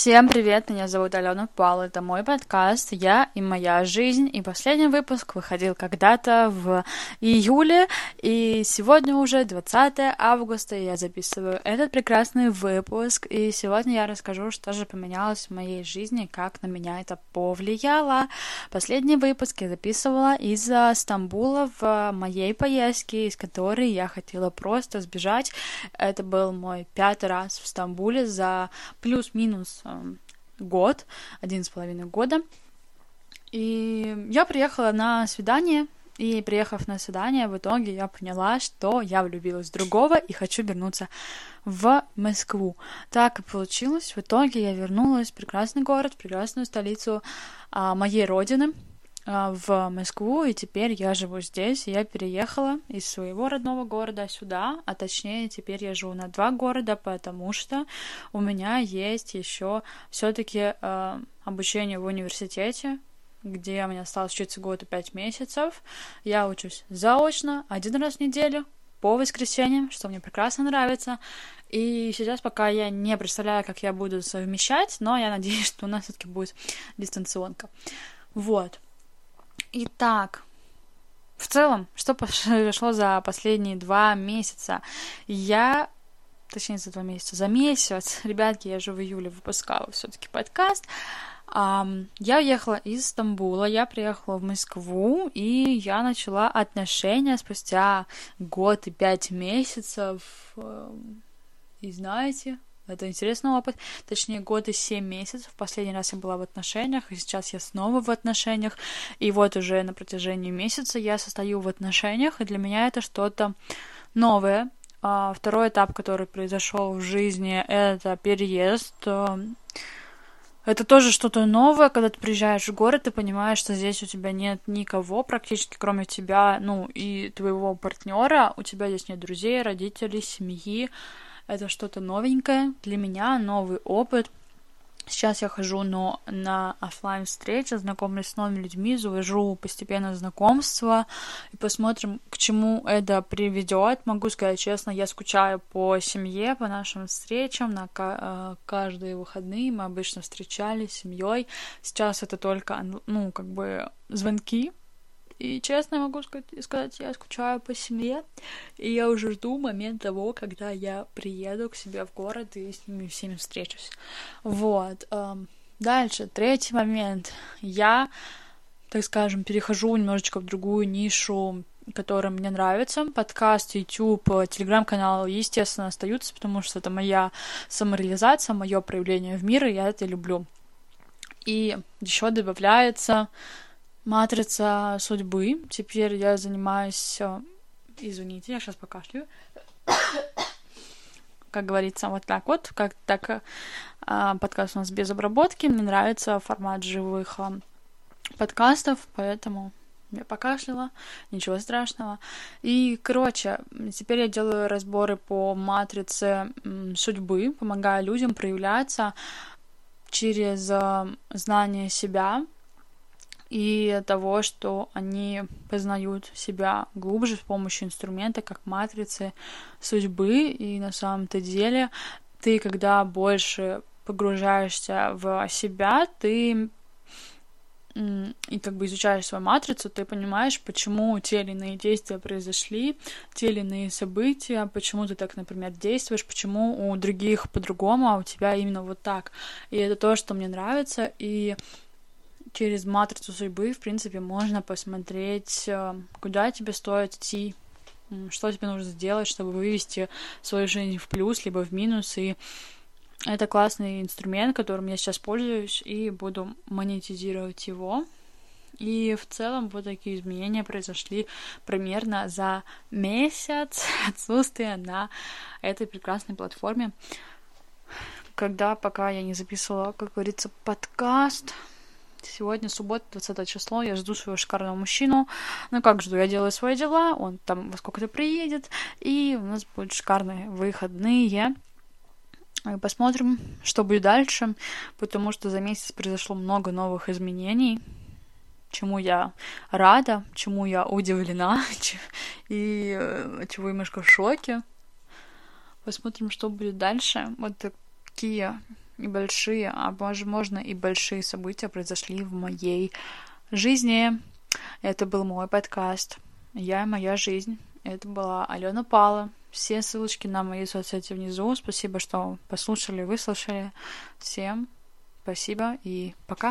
Всем привет, меня зовут Алена Пал, это мой подкаст «Я и моя жизнь», и последний выпуск выходил когда-то в июле, и сегодня уже 20 августа, я записываю этот прекрасный выпуск, и сегодня я расскажу, что же поменялось в моей жизни, как на меня это повлияло. Последний выпуск я записывала из Стамбула в моей поездке, из которой я хотела просто сбежать. Это был мой пятый раз в Стамбуле за плюс-минус год, один с половиной года. И я приехала на свидание, и приехав на свидание, в итоге я поняла, что я влюбилась в другого и хочу вернуться в Москву. Так и получилось. В итоге я вернулась в прекрасный город, в прекрасную столицу а, моей родины, в Москву, и теперь я живу здесь. Я переехала из своего родного города сюда, а точнее теперь я живу на два города, потому что у меня есть еще все-таки э, обучение в университете, где у меня осталось учиться год и пять месяцев. Я учусь заочно, один раз в неделю, по воскресеньям, что мне прекрасно нравится. И сейчас пока я не представляю, как я буду совмещать, но я надеюсь, что у нас все-таки будет дистанционка. Вот. Итак, в целом, что произошло за последние два месяца? Я точнее за два месяца, за месяц, ребятки, я же в июле выпускала все-таки подкаст. Я уехала из Стамбула, я приехала в Москву, и я начала отношения спустя год и пять месяцев. И знаете, это интересный опыт. Точнее, год и семь месяцев. Последний раз я была в отношениях, и сейчас я снова в отношениях. И вот уже на протяжении месяца я состою в отношениях, и для меня это что-то новое. А второй этап, который произошел в жизни, это переезд. Это тоже что-то новое, когда ты приезжаешь в город, ты понимаешь, что здесь у тебя нет никого практически, кроме тебя, ну, и твоего партнера. У тебя здесь нет друзей, родителей, семьи это что-то новенькое для меня, новый опыт. Сейчас я хожу но на офлайн встречи, знакомлюсь с новыми людьми, завожу постепенно знакомства и посмотрим, к чему это приведет. Могу сказать честно, я скучаю по семье, по нашим встречам. На э, каждые выходные мы обычно встречались с семьей. Сейчас это только, ну, как бы звонки, и честно могу сказать, я скучаю по семье, и я уже жду момент того, когда я приеду к себе в город и с ними всеми встречусь. Вот. Эм, дальше, третий момент. Я, так скажем, перехожу немножечко в другую нишу которая мне нравится. Подкаст, YouTube, телеграм-канал, естественно, остаются, потому что это моя самореализация, мое проявление в мир, и я это люблю. И еще добавляется Матрица судьбы. Теперь я занимаюсь... Э, извините, я сейчас покашлю. Как говорится, вот так вот, как так а, подкаст у нас без обработки. Мне нравится формат живых а, подкастов, поэтому я покашляла, ничего страшного. И, короче, теперь я делаю разборы по матрице судьбы, помогаю людям проявляться через знание себя, и того, что они познают себя глубже с помощью инструмента, как матрицы судьбы. И на самом-то деле ты, когда больше погружаешься в себя, ты и как бы изучаешь свою матрицу, ты понимаешь, почему те или иные действия произошли, те или иные события, почему ты так, например, действуешь, почему у других по-другому, а у тебя именно вот так. И это то, что мне нравится, и через матрицу судьбы, в принципе, можно посмотреть, э, куда тебе стоит идти, что тебе нужно сделать, чтобы вывести свою жизнь в плюс, либо в минус. И это классный инструмент, которым я сейчас пользуюсь, и буду монетизировать его. И в целом вот такие изменения произошли примерно за месяц отсутствия на этой прекрасной платформе. Когда пока я не записывала, как говорится, подкаст, Сегодня суббота, 20 число, я жду своего шикарного мужчину. Ну как жду, я делаю свои дела, он там во сколько-то приедет, и у нас будут шикарные выходные. Посмотрим, что будет дальше, потому что за месяц произошло много новых изменений, чему я рада, чему я удивлена, и э, чего немножко в шоке. Посмотрим, что будет дальше. Вот такие небольшие, а возможно и большие события произошли в моей жизни. Это был мой подкаст «Я и моя жизнь». Это была Алена Пала. Все ссылочки на мои соцсети внизу. Спасибо, что послушали, выслушали. Всем спасибо и пока.